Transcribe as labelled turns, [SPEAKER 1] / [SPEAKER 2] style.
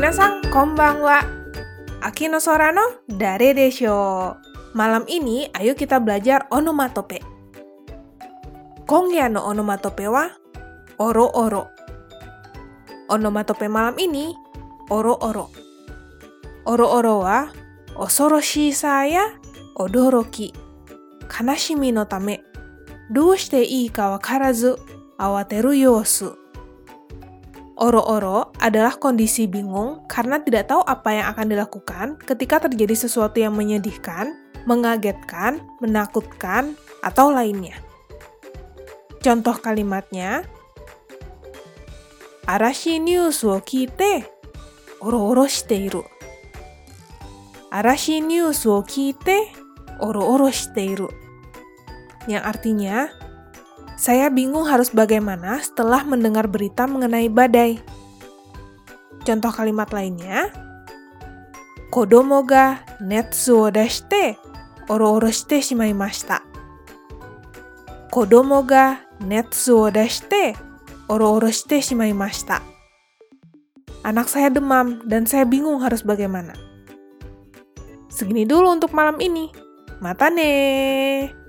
[SPEAKER 1] Minasan, konbanwa. Aki no sora no dare desho. Malam ini, ayo kita belajar onomatope. Kongya no onomatope wa oro-oro. Onomatope malam ini, oro-oro. Oro-oro wa osoroshii sa ya odoroki, kanashimi no tame, doushite ii ka wakarazu awateru yosu. Oro-oro adalah kondisi bingung karena tidak tahu apa yang akan dilakukan ketika terjadi sesuatu yang menyedihkan, mengagetkan, menakutkan, atau lainnya. Contoh kalimatnya, Arashi news wo kite, oro-oro shiteiru. Arashi news wo kite, oro-oro shiteiru. Yang artinya, saya bingung harus bagaimana setelah mendengar berita mengenai badai. Contoh kalimat lainnya, Kodomo ga netsu o dashite oro-oro shite shimaimashita. Kodomo ga netsu o dashite oro-oro shite shimaimashita. Anak saya demam dan saya bingung harus bagaimana. Segini dulu untuk malam ini. Mata nih.